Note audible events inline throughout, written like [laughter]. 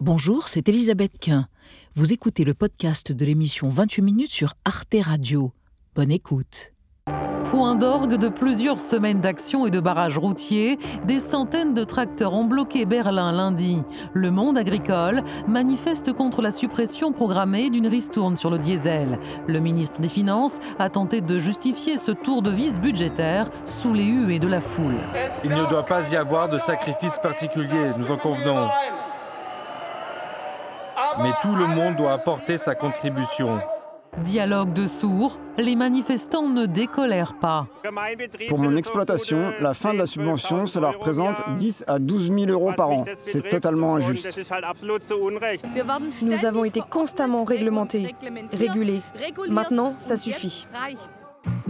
Bonjour, c'est Elisabeth Quint. Vous écoutez le podcast de l'émission 28 minutes sur Arte Radio. Bonne écoute. Point d'orgue de plusieurs semaines d'action et de barrages routiers, des centaines de tracteurs ont bloqué Berlin lundi. Le monde agricole manifeste contre la suppression programmée d'une ristourne sur le diesel. Le ministre des Finances a tenté de justifier ce tour de vis budgétaire sous les huées de la foule. Il ne doit pas y avoir de sacrifice particulier, nous en convenons. Mais tout le monde doit apporter sa contribution. Dialogue de sourds, les manifestants ne décolèrent pas. Pour mon exploitation, la fin de la subvention, cela représente 10 à 12 000 euros par an. C'est totalement injuste. Nous avons été constamment réglementés, régulés. Maintenant, ça suffit.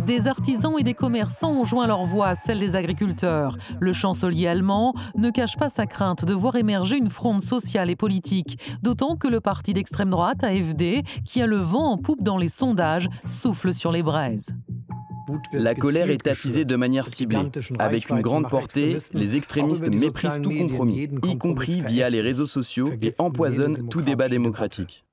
Des artisans et des commerçants ont joint leur voix à celle des agriculteurs. Le chancelier allemand ne cache pas sa crainte de voir émerger une fronde sociale et politique, d'autant que le parti d'extrême droite, AFD, qui a le vent en poupe dans les sondages, souffle sur les braises. La colère est attisée de manière ciblée. Avec une grande portée, les extrémistes méprisent tout compromis, y compris via les réseaux sociaux, et empoisonnent tout débat démocratique.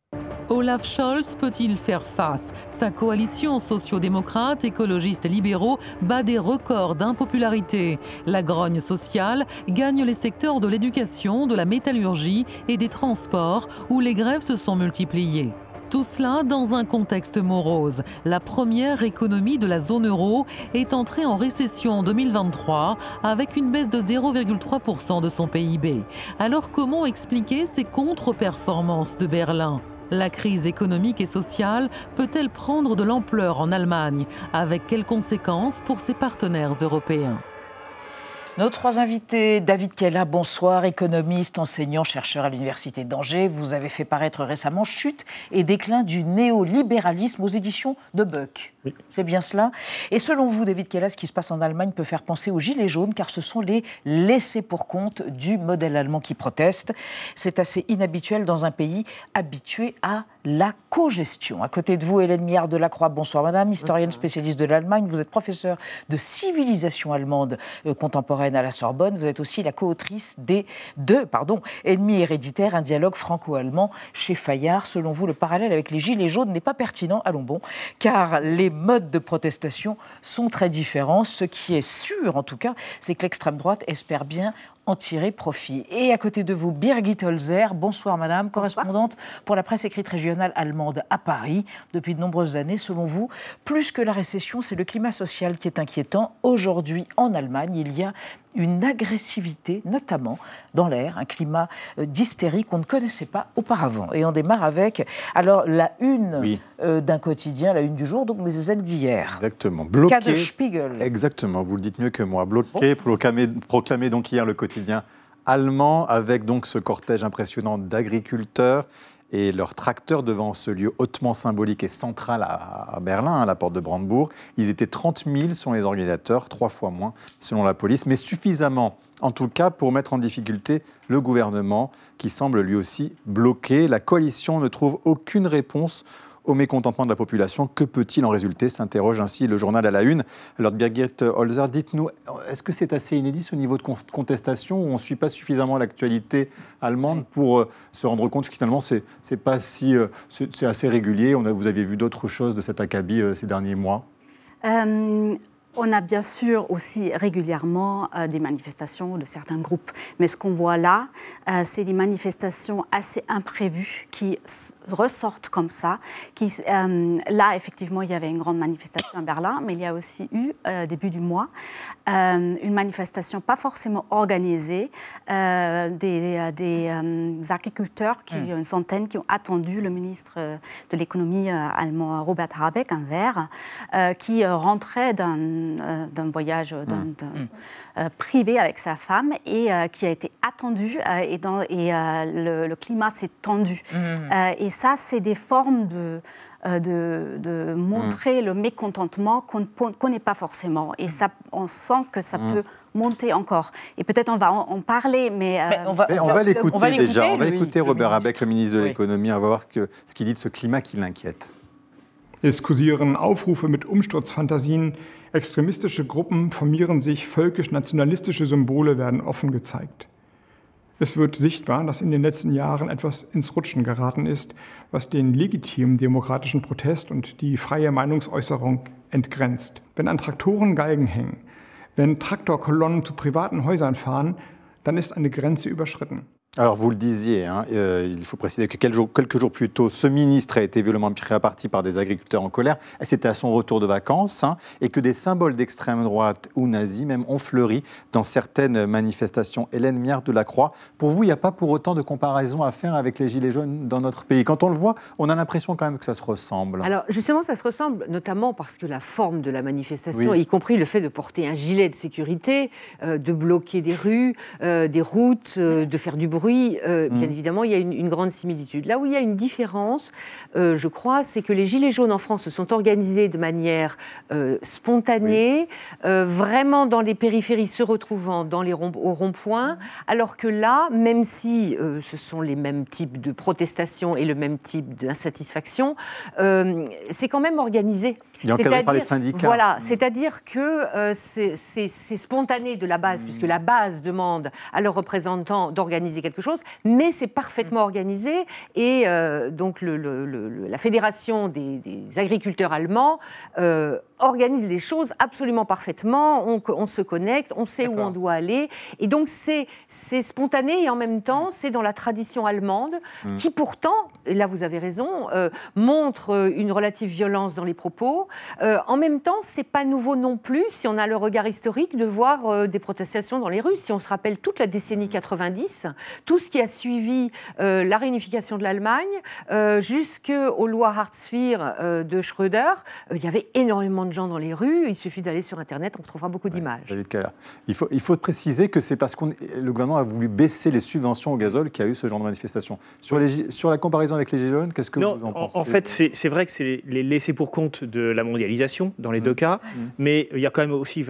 Olaf Scholz peut-il faire face? Sa coalition sociodémocrate, écologiste et libéraux bat des records d'impopularité. La grogne sociale gagne les secteurs de l'éducation, de la métallurgie et des transports où les grèves se sont multipliées. Tout cela dans un contexte morose. La première économie de la zone euro est entrée en récession en 2023 avec une baisse de 0,3% de son PIB. Alors comment expliquer ces contre-performances de Berlin? La crise économique et sociale peut-elle prendre de l'ampleur en Allemagne? Avec quelles conséquences pour ses partenaires européens? Nos trois invités, David Kella, bonsoir, économiste, enseignant, chercheur à l'Université d'Angers. Vous avez fait paraître récemment Chute et déclin du néolibéralisme aux éditions de Buck. C'est bien cela. Et selon vous, David Kella, ce qui se passe en Allemagne peut faire penser aux Gilets jaunes, car ce sont les laissés pour compte du modèle allemand qui proteste. C'est assez inhabituel dans un pays habitué à la co-gestion. À côté de vous, Hélène Miard de la Croix, bonsoir madame, historienne spécialiste de l'Allemagne. Vous êtes professeure de civilisation allemande euh, contemporaine à la Sorbonne. Vous êtes aussi la co-autrice des deux pardon, Ennemis héréditaires, un dialogue franco-allemand chez Fayard. Selon vous, le parallèle avec les Gilets jaunes n'est pas pertinent, allons bon, car les modes de protestation sont très différents. Ce qui est sûr, en tout cas, c'est que l'extrême droite espère bien en tirer profit. Et à côté de vous, Birgit Holzer, bonsoir madame, correspondante pour la presse écrite régionale allemande à Paris depuis de nombreuses années. Selon vous, plus que la récession, c'est le climat social qui est inquiétant. Aujourd'hui, en Allemagne, il y a une agressivité, notamment dans l'air, un climat euh, d'hystérie qu'on ne connaissait pas auparavant. Et on démarre avec alors la une euh, d'un quotidien, la une du jour, donc mais celle d'hier. Exactement. Bloqué. Spiegel. Exactement. Vous le dites mieux que moi. Bloqué, proclamé, proclamé donc hier le quotidien allemand avec donc ce cortège impressionnant d'agriculteurs et leurs tracteurs devant ce lieu hautement symbolique et central à, Berlin, à la porte de Brandebourg. Ils étaient 30 000 selon les organisateurs, trois fois moins selon la police, mais suffisamment en tout cas pour mettre en difficulté le gouvernement qui semble lui aussi bloqué. La coalition ne trouve aucune réponse au mécontentement de la population. Que peut-il en résulter s'interroge ainsi le journal à la une. Alors Birgit Holzer, dites-nous, est-ce que c'est assez inédit ce niveau de contestation où on ne suit pas suffisamment l'actualité allemande pour euh, se rendre compte que finalement c'est, si, euh, assez régulier? Vous avez vu d'autres choses de cet acabit euh, ces derniers mois? On a bien sûr aussi régulièrement euh, des manifestations de certains groupes, mais ce qu'on voit là, euh, c'est des manifestations assez imprévues qui ressortent comme ça. Qui, euh, là, effectivement, il y avait une grande manifestation à Berlin, mais il y a aussi eu, début du mois, une manifestation pas forcément organisée des, des agriculteurs, qui, hmm. une centaine, qui ont attendu le ministre de l'économie allemand, Robert Habeck, un verre, qui rentrait d'un d'un voyage euh, mmh. Mmh. Euh, privé avec sa femme et qui a été attendu et, dans, et le, climat s'est tendu. Mmh. et ça, c'est des formes de... De, montrer le mécontentement qu'on ne connaît pas forcément. Et ça, on sent que ça peut monter encore. Et peut-être on va en, parler, mais... on va, on va l'écouter déjà. On va écouter Robert Abeck, le ministre de l'économie. On va voir que, ce qu'il dit de ce climat qui l'inquiète. Es kursieren Aufrufe mit Umsturzfantasien. Extremistische Gruppen formieren sich, völkisch-nationalistische Symbole werden offen gezeigt. Es wird sichtbar, dass in den letzten Jahren etwas ins Rutschen geraten ist, was den legitimen demokratischen Protest und die freie Meinungsäußerung entgrenzt. Wenn an Traktoren Galgen hängen, wenn Traktorkolonnen zu privaten Häusern fahren, dann ist eine Grenze überschritten. Alors vous le disiez, hein, euh, il faut préciser que quelques jours, quelques jours, plus tôt, ce ministre a été violemment réparti par des agriculteurs en colère. C'était à son retour de vacances hein, et que des symboles d'extrême droite ou nazis même ont fleuri dans certaines manifestations. Hélène Miard de la Croix, pour vous, il n'y a pas pour autant de comparaison à faire avec les Gilets jaunes dans notre pays. Quand on le voit, on a l'impression quand même que ça se ressemble. Alors justement, ça se ressemble notamment parce que la forme de la manifestation, y compris le fait de porter un gilet de sécurité, euh, de bloquer des rues, euh, des routes, de faire du bruit, oui, euh, bien mm. évidemment, il y a une, grande similitude. Là où il y a une différence, euh, je crois, c'est que les Gilets jaunes en France se sont organisés de manière euh, spontanée, vraiment dans les périphéries se retrouvant dans les ronds, au rond-point, alors que là, même si ce sont les mêmes types de protestations et le même type d'insatisfaction, c'est quand même organisé. Il encadré par les syndicats. Voilà, c'est-à-dire que c'est spontané de la base, mm. puisque la base demande à leurs représentants d'organiser quelque chose, mais c'est parfaitement mm. organisé. Et euh, donc la Fédération des, agriculteurs allemands euh, organise les choses absolument parfaitement. On, se connecte, on sait où on doit aller. Et donc c'est spontané et en même temps c'est dans la tradition allemande mm. qui pourtant, et là vous avez raison, euh, montre une relative violence dans les propos. En même temps, c'est pas nouveau non plus si on a le regard historique de voir des protestations dans les rues. Si on se rappelle toute la décennie 90, tout ce qui a suivi euh, la réunification de l'Allemagne, euh, jusqu'aux lois Hartz IV euh, de Schröder, il y avait énormément de gens dans les rues. Il suffit d'aller sur Internet, on trouvera beaucoup d'images. il faut, il faut préciser que c'est parce que le gouvernement a voulu baisser les subventions au gazole qu'il y a eu ce genre de manifestation. Sur, les, sur la comparaison avec les Gilets jaunes, qu'est-ce que vous en pensez En, fait, c'est vrai que c'est les laissés pour compte de la mondialisation dans les mmh. deux cas, mmh. mais il y a quand même aussi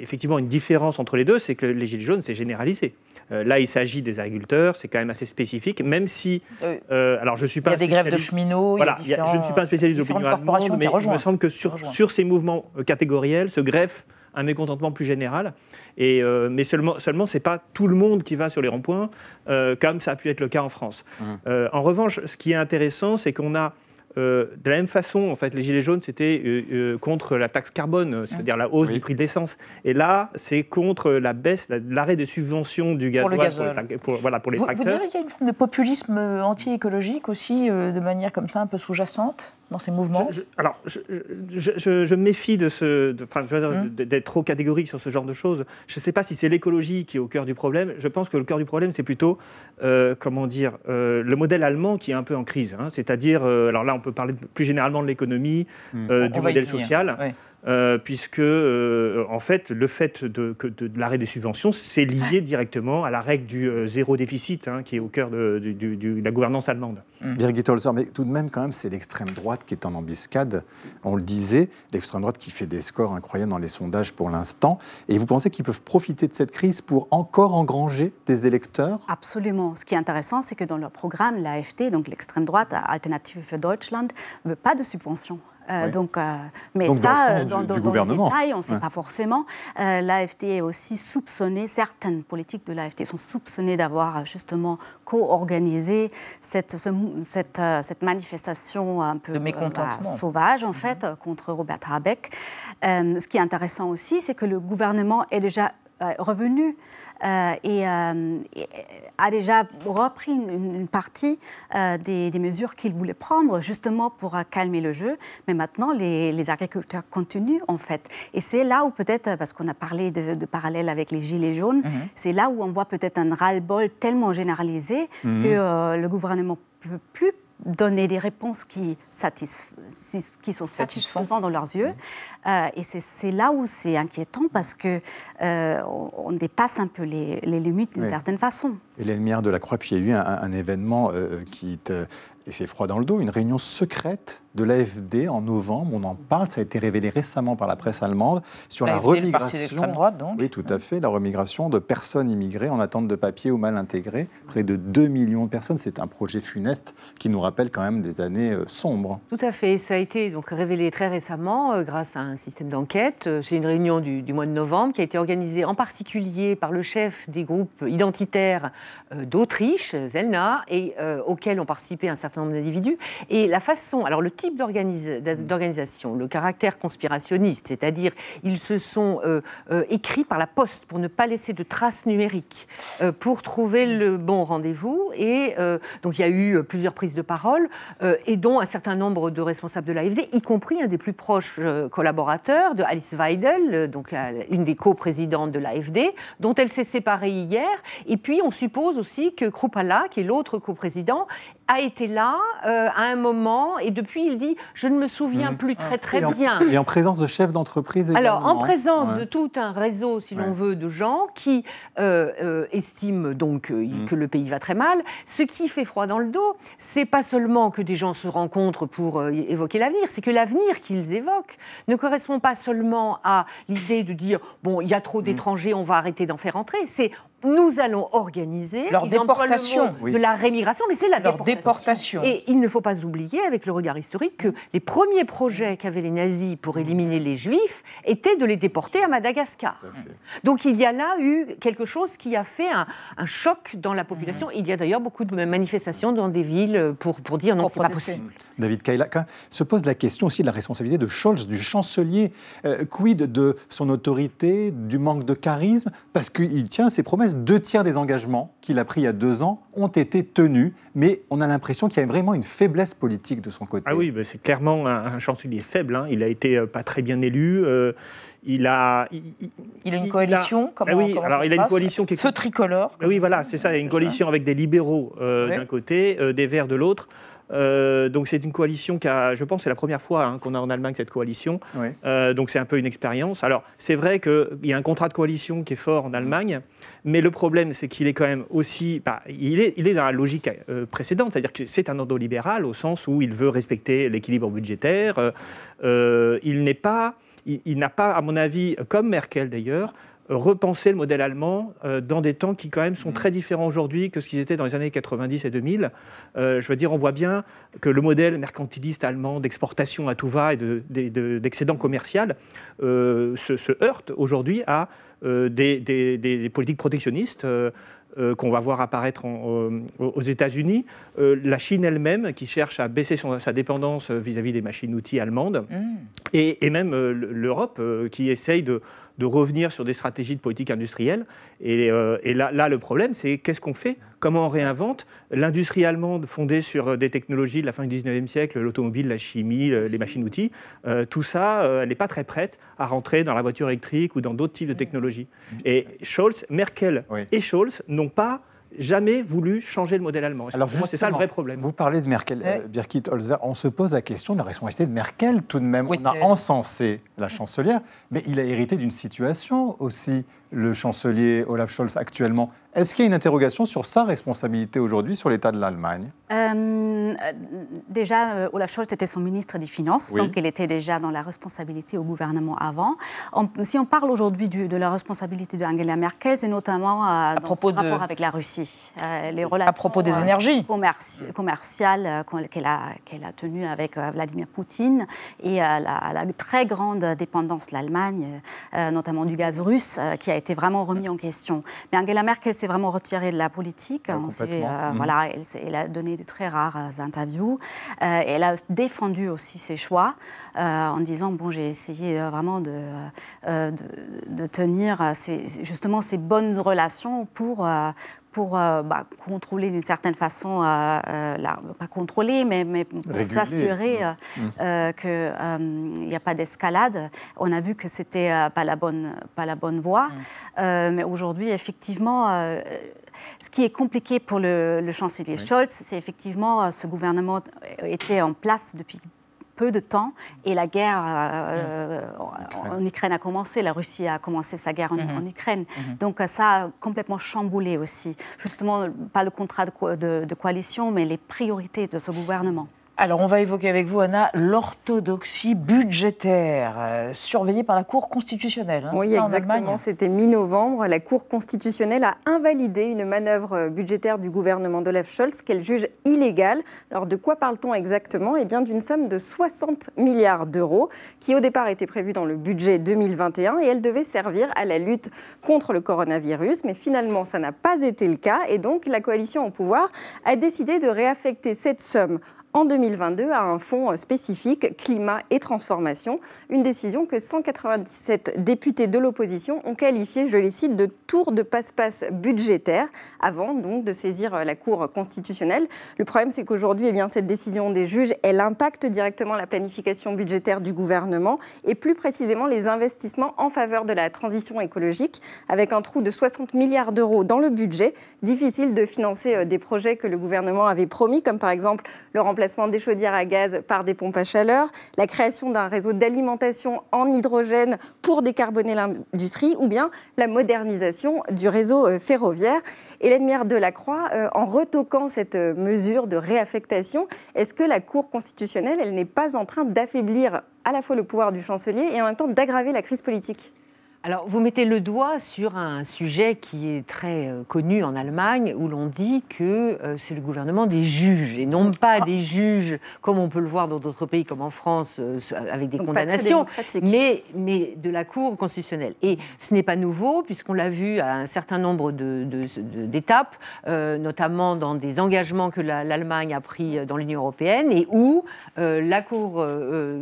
effectivement une différence entre les deux, c'est que les Gilets jaunes, c'est généralisé. là, il s'agit des agriculteurs, c'est quand même assez spécifique, même si. Euh, alors, je suis pas. Il y a des grèves de cheminots. Voilà, je ne suis pas un spécialiste d'opinion allemande, mais il me semble que sur, sur ces mouvements euh, catégoriels se greffe un mécontentement plus général. Et, euh, mais seulement, seulement ce n'est pas tout le monde qui va sur les ronds-points, comme ça a pu être le cas en France. Mmh. en revanche, ce qui est intéressant, c'est qu'on a euh, de la même façon, en fait, les Gilets jaunes, c'était euh, euh, contre la taxe carbone, c'est-à-dire la hausse du prix de l'essence. Et là, c'est contre la baisse, l'arrêt des subventions du gaz pour, pour, voilà, pour les vous, tracteurs. Vous direz qu'il y a une forme de populisme anti-écologique aussi, de manière comme ça, un peu sous-jacente? Dans ces mouvements Alors, je, je, méfie de ce, hum. d'être trop catégorique sur ce genre de choses. Je ne sais pas si c'est l'écologie qui est au cœur du problème. Je pense que le cœur du problème, c'est plutôt, comment dire, le modèle allemand qui est un peu en crise. Hein. C'est-à-dire, alors là, on peut parler plus généralement de l'économie, euh, du modèle social. Euh, puisque euh, en fait le fait de, l'arrêt des subventions c'est lié directement à la règle du zéro déficit hein, qui est au cœur de, la gouvernance allemande. Mmh. Birgit Holzer, mais tout de même quand même c'est l'extrême droite qui est en embuscade. On le disait, l'extrême droite qui fait des scores incroyables dans les sondages pour l'instant. Et vous pensez qu'ils peuvent profiter de cette crise pour encore engranger des électeurs? Absolument. Ce qui est intéressant, c'est que dans leur programme, l'AFD, donc l'extrême droite, Alternative für Deutschland, ne veut pas de subventions. Euh, donc, euh, mais ça, dans, le gouvernement. détail, on ne sait pas forcément. Euh, L'AFD est aussi soupçonnée, certaines politiques de l'AFD sont soupçonnées d'avoir justement co-organisé cette, cette, cette, manifestation un peu sauvage, en mhm. fait, contre Robert Habeck. ce qui est intéressant aussi, c'est que le gouvernement est déjà revenu euh, et, euh, a déjà repris une, partie euh, des, mesures qu'il voulait prendre justement pour calmer le jeu. Mais maintenant, les, agriculteurs continuent en fait. Et c'est là où peut-être, parce qu'on a parlé de, de, parallèle avec les gilets jaunes, mhm. c'est là où on voit peut-être un ras-le-bol tellement généralisé mhm. que le gouvernement ne peut plus donner des réponses qui, qui sont satisfaisantes dans leurs yeux. Euh, et c'est là où c'est inquiétant parce que euh, on, dépasse un peu les, limites d'une certaine façon. Et lumières de la Croix, puis il y a eu un, événement euh, qui te fait froid dans le dos, une réunion secrète de l'AFD en novembre. On en parle, ça a été révélé récemment par la presse allemande sur la remigration. Droite, donc. Oui, tout à fait, la remigration de personnes immigrées en attente de papier ou mal intégrées. Près de 2 millions de personnes. C'est un projet funeste qui nous rappelle quand même des années euh, sombres. Tout à fait. Ça a été donc révélé très récemment euh, grâce à un système d'enquête. Euh, c'est une réunion du, mois de novembre qui a été organisée en particulier par le chef des groupes identitaires d'Autriche, Zelna, et auquel ont participé un certain nombre d'individus. Et la façon, alors le type d'organisation, le caractère conspirationniste, c'est-à-dire ils se sont écrits par la poste pour ne pas laisser de traces numériques, pour trouver le bon rendez-vous. Et donc il y a eu plusieurs prises de parole, et dont un certain nombre de responsables de l'AFD, y compris un des plus proches collaborateurs de Alice Weidel, donc une des co-présidentes de l'AFD, dont elle s'est séparée hier. Et puis, on suppose aussi que Krupala, qui est l'autre co-président, a été là euh, à un moment et depuis il dit je ne me souviens mmh. plus très très bien. et en présence de chefs d'entreprise Alors en présence de tout un réseau, si l'on veut, de gens qui euh, euh, estiment donc mmh. que le pays va très mal. Ce qui fait froid dans le dos, c'est pas seulement que des gens se rencontrent pour évoquer l'avenir, c'est que l'avenir qu'ils évoquent ne correspond pas seulement à l'idée de dire bon il y a trop mmh. d'étrangers, on va arrêter d'en faire entrer. C'est nous allons organiser leur déportation de la rémigration, mais c'est la déportation. Et il ne faut pas oublier, avec le regard historique, que les premiers projets qu'avaient les nazis pour éliminer les juifs étaient de les déporter à Madagascar. Donc il y a là eu quelque chose qui a fait un, choc dans la population. Il y a d'ailleurs beaucoup de manifestations dans des villes pour, pour dire non, c'est pas possible. David Kaila, se pose la question aussi de la responsabilité de Scholz, du chancelier. Euh, quid de son autorité, du manque de charisme Parce qu'il tient ses promesses deux tiers des engagements qu'il a pris il y a deux ans ont été tenus, mais on a l'impression qu'il y a vraiment une faiblesse politique de son côté. Ah oui, c'est clairement un, chancelier faible. Hein. Il a été euh, pas très bien élu. Euh, il a, il, a une coalition. Ah comment, oui, alors il a une coalition qui est feu tricolore. Ah oui, voilà, c'est ça. Il a une coalition avec des libéraux euh, d'un côté, des Verts de l'autre. Euh, donc c'est une coalition qui a, je pense, c'est la première fois hein, qu'on a en Allemagne cette coalition. Euh, donc c'est un peu une expérience. Alors c'est vrai qu'il y a un contrat de coalition qui est fort en Allemagne, mais le problème c'est qu'il est quand même aussi, bah, il, est, il est dans la logique euh, précédente, c'est-à-dire que c'est un ordolibéral au sens où il veut respecter l'équilibre budgétaire. il n'est pas, il n'a pas, à mon avis, comme Merkel d'ailleurs, repenser le modèle allemand euh, dans des temps qui quand même sont mmh. très différents aujourd'hui que ce qu'ils étaient dans les années 90 et 2000. Euh, je veux dire, on voit bien que le modèle mercantiliste allemand d'exportation à tout va et d'excédent commercial euh, se, heurte aujourd'hui à des, politiques protectionnistes. qu'on va voir apparaître aux États-Unis, la Chine elle-même qui cherche à baisser sa dépendance vis-à-vis des machines-outils allemandes, mmh. et, et, même l'Europe qui essaye de, de revenir sur des stratégies de politique industrielle. Et, euh, là, là, le problème, c'est qu'est-ce qu'on fait? Comment on réinvente? L'industrie allemande fondée sur des technologies de la fin du 19e siècle, l'automobile, la chimie, les machines-outils, euh, tout ça, euh, elle n'est pas très prête à rentrer dans la voiture électrique ou dans d'autres types de technologies. Et Scholz, Merkel et Scholz n'ont pas jamais voulu changer le modèle allemand. Alors c'est ça le vrai problème. Vous parlez de Merkel, euh, Birgit Holzer. On se pose la question de la responsabilité de Merkel tout de même. on a encensé la chancelière, mais il a hérité d'une situation aussi, le chancelier Olaf Scholz actuellement. Est-ce qu'il y a une interrogation sur sa responsabilité aujourd'hui sur l'état de l'Allemagne? Euh, Déjà, euh, Olaf Scholz était son ministre des Finances, donc il était déjà dans la responsabilité au gouvernement avant. si on parle aujourd'hui de la responsabilité d'Angela Merkel, c'est notamment euh, dans son rapport avec la Russie. les relations à propos des énergies commerciales qu'elle a, a tenues avec Vladimir Poutine et la, la, très grande dépendance de l'Allemagne, notamment du gaz russe, qui a été vraiment remis en question. Mais Angela Merkel s'est vraiment retirée de la politique. Euh, mhm. Voilà, elle, a donné de très rares euh, interviews. Euh, elle a défendu aussi ses choix en disant bon, j'ai essayé vraiment de, de, tenir justement ces bonnes relations pour pour bah, contrôler d'une certaine façon, pas contrôler, mais, mais pour s'assurer mmh. qu'il n'y a pas d'escalade. On a vu que c'était pas la bonne, pas la bonne voie, mmh. mais aujourd'hui, effectivement, ce qui est compliqué pour le, chancelier Scholz, c'est effectivement euh, ce gouvernement était en place depuis peu de temps et la guerre euh, en Ukraine a commencé, la Russie a commencé sa guerre en, mhm. Ukraine. Mhm. Donc euh, ça a complètement chamboulé aussi, justement, pas le contrat de, de coalition, mais les priorités de ce gouvernement. Alors, on va évoquer avec vous, Anna, l'orthodoxie budgétaire, euh, surveillée par la Cour constitutionnelle. Hein, oui, exactement. C'était mi-novembre. La Cour constitutionnelle a invalidé une manœuvre budgétaire du gouvernement d'Olaf Scholz qu'elle juge illégale. Alors, de quoi parle-t-on exactement? Eh bien, d'une somme de 60 milliards d'euros qui, au départ, était prévue dans le budget 2021 et elle devait servir à la lutte contre le coronavirus. Mais finalement, ça n'a pas été le cas et donc la coalition au pouvoir a décidé de réaffecter cette somme en 2022 à un fonds spécifique climat et transformation, une décision que 197 députés de l'opposition ont qualifiée, je les cite, de tour de passe-passe budgétaire, avant donc de saisir la Cour constitutionnelle. Le problème, c'est qu'aujourd'hui, eh bien, cette décision des juges, elle impacte directement la planification budgétaire du gouvernement et plus précisément les investissements en faveur de la transition écologique, avec un trou de 60 milliards d'euros dans le budget. Difficile de financer euh, des projets que le gouvernement avait promis, comme par exemple le remplacement des chaudières à gaz par des pompes à chaleur, la création d'un réseau d'alimentation en hydrogène pour décarboner l'industrie ou bien la modernisation du réseau euh, ferroviaire. Hélène Mière de la Croix, euh, en retoquant cette euh, mesure de réaffectation, est-ce que la Cour constitutionnelle, elle n'est pas en train d'affaiblir à la fois le pouvoir du chancelier et en même temps d'aggraver la crise politique? Alors, vous mettez le doigt sur un sujet qui est très euh, connu en Allemagne, où l'on dit que euh, c'est le gouvernement des juges, et non pas des juges comme on peut le voir dans d'autres pays, comme en France, euh, avec des condamnations, mais, mais de la Cour constitutionnelle. Et ce n'est pas nouveau, puisqu'on l'a vu à un certain nombre d'étapes, de, notamment dans des engagements que l'Allemagne a pris dans l'Union européenne, et où la Cour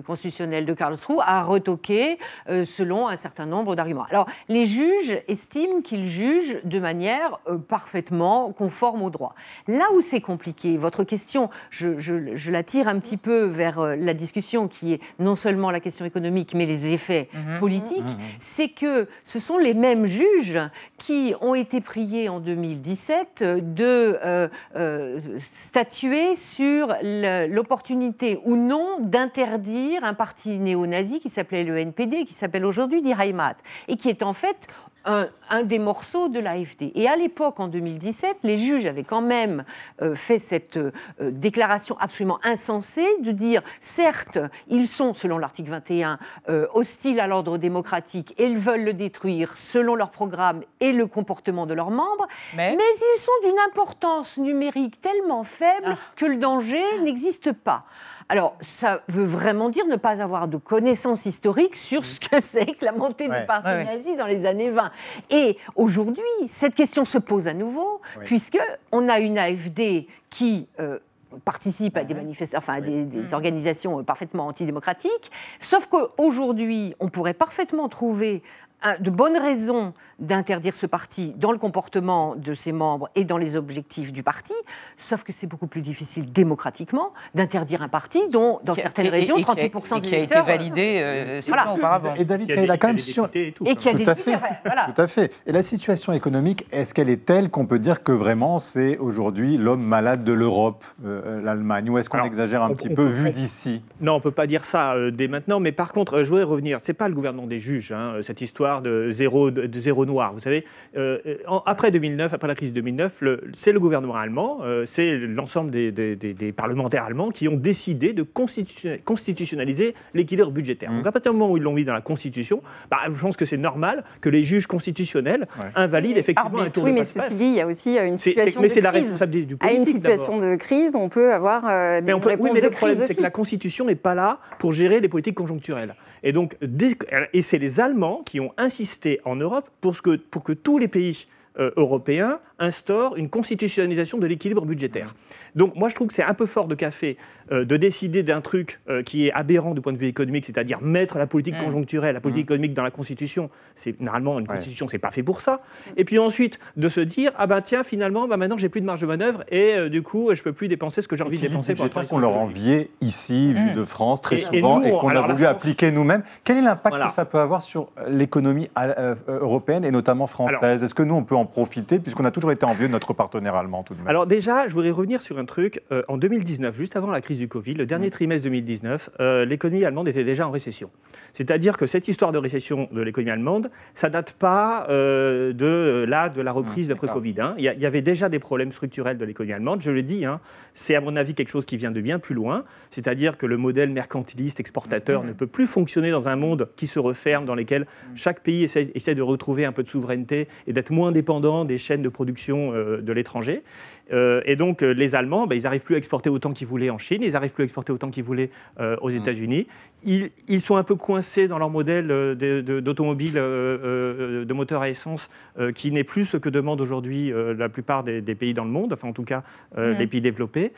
constitutionnelle de Karlsruhe a retoqué selon un certain nombre d'arguments. Alors, les juges estiment qu'ils jugent de manière euh, parfaitement conforme au droit. Là où c'est compliqué, votre question, je, la tire un petit peu vers euh, la discussion qui est non seulement la question économique, mais les effets mhm. politiques, mhm. c'est que ce sont les mêmes juges qui ont été priés en 2017 de euh, statuer sur l'opportunité ou non d'interdire un parti néo-nazi qui s'appelait le NPD, qui s'appelle aujourd'hui Die Heimat et qui est en fait un, des morceaux de l'AFD. Et à l'époque, en 2017, les juges avaient quand même euh, fait cette euh, déclaration absolument insensée de dire, certes, ils sont, selon l'article 21, euh, hostiles à l'ordre démocratique et ils veulent le détruire selon leur programme et le comportement de leurs membres, mais, ils sont d'une importance numérique tellement faible ah. que le danger n'existe pas. Alors, ça veut vraiment dire ne pas avoir de connaissances historiques sur ce que c'est que la montée du parti nazi dans les années 20. Et aujourd'hui, cette question se pose à nouveau, puisque on a une AFD qui euh, participe à des manifestations, enfin à des, des, organisations euh, parfaitement antidémocratiques. Sauf qu'aujourd'hui, on pourrait parfaitement trouver de bonnes raisons d'interdire ce parti dans le comportement de ses membres et dans les objectifs du parti, sauf que c'est beaucoup plus difficile démocratiquement d'interdire un parti dont, dans certaines régions, 38% des qui a été validé euh, voilà. auparavant. Et David il a quand même. Et, qui a des tout, à fait, tout à fait. Et la situation économique, est-ce qu'elle est telle qu'on peut dire que vraiment c'est aujourd'hui l'homme malade de l'Europe, euh, l'Allemagne, ou est-ce qu'on exagère un petit peu vu d'ici? Non, on ne peut pas dire ça euh, dès maintenant, mais par contre, je voudrais revenir, c'est pas le gouvernement des juges, hein, cette histoire de zéro, de, zéro noir. Vous savez, euh, après 2009, après la crise de 2009, c'est le gouvernement allemand, euh, c'est l'ensemble des, des, parlementaires allemands qui ont décidé de constitutionnaliser l'équilibre budgétaire. Mmh. Donc à partir du moment où ils l'ont mis dans la Constitution, bah, je pense que c'est normal que les juges constitutionnels invalident effectivement un tour oui, de mais ceci dit, il y a aussi euh, une situation mais de crise. la responsabilité du politique. À une situation de crise, on peut avoir des mais on peut, oui, mais le problème, c'est que la Constitution n'est pas là pour gérer les politiques conjoncturelles. Et donc, et c'est les Allemands qui ont insisté en Europe pour que, pour que tous les pays euh, européens instaure une constitutionnalisation de l'équilibre budgétaire. Donc moi je trouve que c'est un peu fort de café euh, de décider d'un truc euh, qui est aberrant du point de vue économique, c'est-à-dire mettre la politique mmh. conjoncturelle, la politique mmh. économique dans la Constitution. C'est normalement une Constitution, c'est pas fait pour ça. Et puis ensuite de se dire ah ben tiens finalement bah maintenant j'ai plus de marge de manœuvre et euh, du coup je peux plus dépenser ce que j'ai envie de dépenser. Pour qu'on leur enviait ici vu mmh. de France très souvent et, qu'on a voulu appliquer nous-mêmes. Quel est l'impact que ça peut avoir sur l'économie européenne et notamment française? Est-ce que nous on peut en profiter puisqu'on a toujours toujours été envieux de notre partenaire allemand tout de même Alors déjà, je voudrais revenir sur un truc. Euh, en 2019, juste avant la crise du Covid, le dernier mm. trimestre 2019, euh, l'économie allemande était déjà en récession. C'est-à-dire que cette histoire de récession de l'économie allemande, ça date pas euh, de là de la reprise mmh, d'après Covid. Hein. Il y, avait déjà des problèmes structurels de l'économie allemande. Je le dis, hein, c'est à mon avis quelque chose qui vient de bien plus loin. C'est-à-dire que le modèle mercantiliste exportateur mmh. ne peut plus fonctionner dans un monde qui se referme, dans lequel mmh. chaque pays essaie, essaie, de retrouver un peu de souveraineté et d'être moins dépendant des chaînes de production euh, de l'étranger. Euh, et donc, euh, les Allemands, ben, ils n'arrivent plus à exporter autant qu'ils voulaient en Chine, ils n'arrivent plus à exporter autant qu'ils voulaient euh, aux États-Unis. Ils, ils, sont un peu coincés dans leur modèle d'automobile de, de, moteur à essence, qui n'est plus ce que demandent aujourd'hui la plupart des, pays dans le monde, enfin en tout cas les pays développés.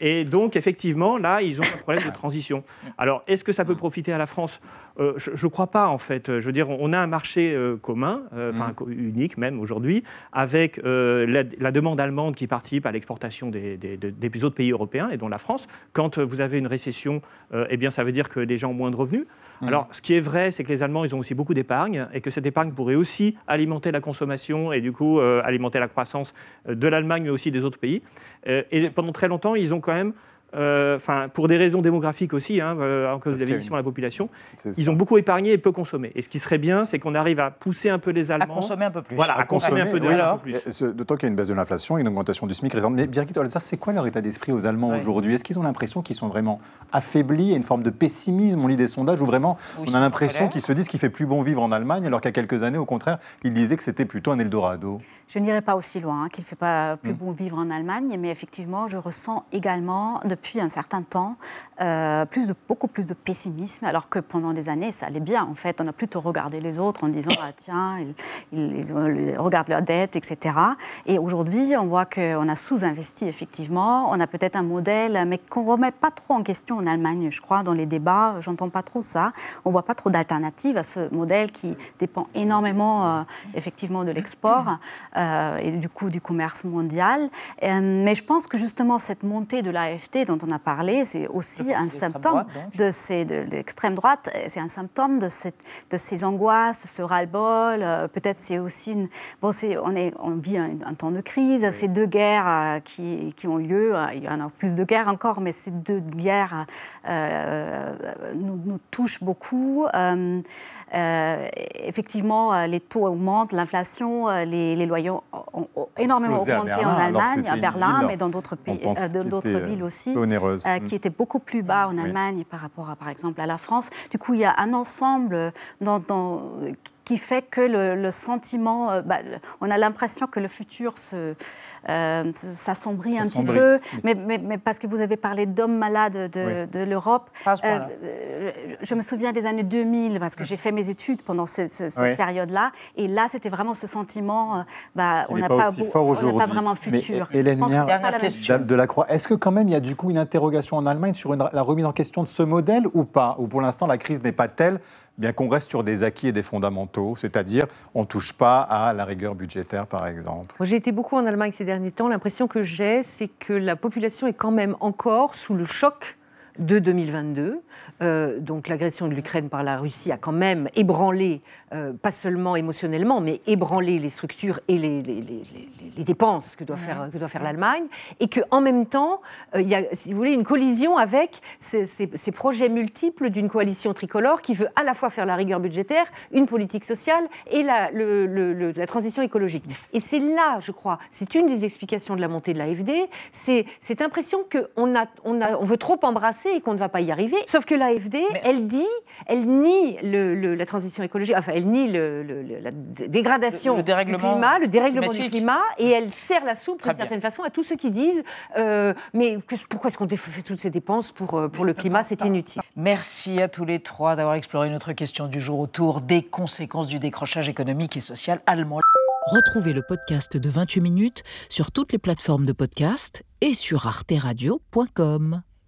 et donc, effectivement, là, ils ont un problème de [coughs] transition. Alors, est-ce que ça peut profiter à la France? Je ne crois pas, en fait. Je veux dire, on a un marché commun, enfin unique même aujourd'hui, avec la, la demande allemande qui participent à l'exportation des, des, autres pays européens et dont la France. Quand euh, vous avez une récession, euh, eh bien, ça veut dire que les gens ont moins de revenus. Mmh. Alors, ce qui est vrai, c'est que les Allemands, ils ont aussi beaucoup d'épargne et que cette épargne pourrait aussi alimenter la consommation et du coup euh, alimenter la croissance de l'Allemagne, mais aussi des autres pays. et pendant très longtemps, ils ont quand même enfin, pour des raisons démographiques aussi, hein, euh, en cause de l'émission de la population, ils ont beaucoup épargné et peu consommé. Et ce qui serait bien, c'est qu'on arrive à pousser un peu les Allemands. À consommer un peu plus. Voilà, à, consommer, un peu plus. D'autant qu'il y a une baisse de l'inflation, une augmentation du SMIC récente. Mais Birgit ça c'est quoi leur état d'esprit aux Allemands aujourd'hui? Est-ce qu'ils ont l'impression qu'ils sont vraiment affaiblis et une forme de pessimisme? On lit des sondages où vraiment on a l'impression qu'ils se disent qu'il fait plus bon vivre en Allemagne, alors qu'il y a quelques années, au contraire, ils disaient que c'était plutôt un Eldorado. Je n'irai pas aussi loin, hein, qu'il ne fait pas plus hmm. bon vivre en Allemagne, mais effectivement, je ressens également depuis un certain temps euh, plus de, beaucoup plus de pessimisme, alors que pendant des années, ça allait bien. En fait, on a plutôt regardé les autres en disant ah, tiens, ils, regardent leurs dettes, etc. Et aujourd'hui, on voit qu'on a sous-investi, effectivement. On a peut-être un modèle, mais qu'on ne remet pas trop en question en Allemagne, je crois, dans les débats. J'entends pas trop ça. On voit pas trop d'alternatives à ce modèle qui dépend énormément, euh, effectivement, de l'export euh, et du coup du commerce mondial. mais je pense que justement, cette montée de l'AFT dont on a parlé, c'est aussi un symptôme de, ces, de l'extrême droite, c'est un symptôme de, cette, de ces angoisses, de ce ras-le-bol. Euh, peut-être c'est aussi une. Bon, on, est, on vit un, temps de crise, ces deux guerres euh, qui, qui, ont lieu, euh, il y en a plus de guerres encore, mais ces deux guerres nous, nous, touchent beaucoup. Effectivement, les taux augmentent, l'inflation, les, les, loyers ont, énormément augmenté en Allemagne, à Berlin, mais dans d'autres pays, d'autres villes aussi, qui étaient beaucoup plus bas en Allemagne par rapport à, par exemple, à la France. Du coup, il y a un ensemble dans, dans qui fait que le, sentiment, euh, bah, on a l'impression que le futur se, euh, s'assombrit un petit peu, mais, mais, parce que vous avez parlé d'hommes malades de, l'Europe. Euh, je me souviens des années 2000, parce que j'ai fait mes études pendant cette période-là, et là, c'était vraiment ce sentiment, bah, on n'a pas, pas, vraiment futur. Mais, Hélène de la Croix, est-ce que quand même il y a du coup une interrogation en Allemagne sur la remise en question de ce modèle ou pas? Ou pour l'instant, la crise n'est pas telle bien qu'on reste sur des acquis et des fondamentaux, c'est-à-dire on ne touche pas à la rigueur budgétaire, par exemple. J'ai été beaucoup en Allemagne ces derniers temps. L'impression que j'ai, c'est que la population est quand même encore sous le choc de 2022. Euh, donc l'agression de l'Ukraine par la Russie a quand même ébranlé, euh, pas seulement émotionnellement, mais ébranlé les structures et les, les, dépenses que doit faire, que doit faire l'Allemagne. Et qu'en même temps, euh, il y a, si vous voulez, une collision avec ces, ces projets multiples d'une coalition tricolore qui veut à la fois faire la rigueur budgétaire, une politique sociale et la, le, la transition écologique. Et c'est là, je crois, c'est une des explications de la montée de l'AFD, c'est cette impression qu'on a, on a, on veut trop embrasser et qu'on ne va pas y arriver. Sauf que l'AFD, elle dit, elle nie le, la transition écologique, enfin, elle nie le, la dégradation du climat, le dérèglement du climat, et elle sert la soupe d'une certaine façon à tous ceux qui disent euh, mais pourquoi est-ce qu'on fait toutes ces dépenses pour, euh, pour le climat C'est inutile. Merci à tous les trois d'avoir exploré notre question du jour autour des conséquences du décrochage économique et social allemand. Retrouvez le podcast de 28 minutes sur toutes les plateformes de podcast et sur arteradio.com.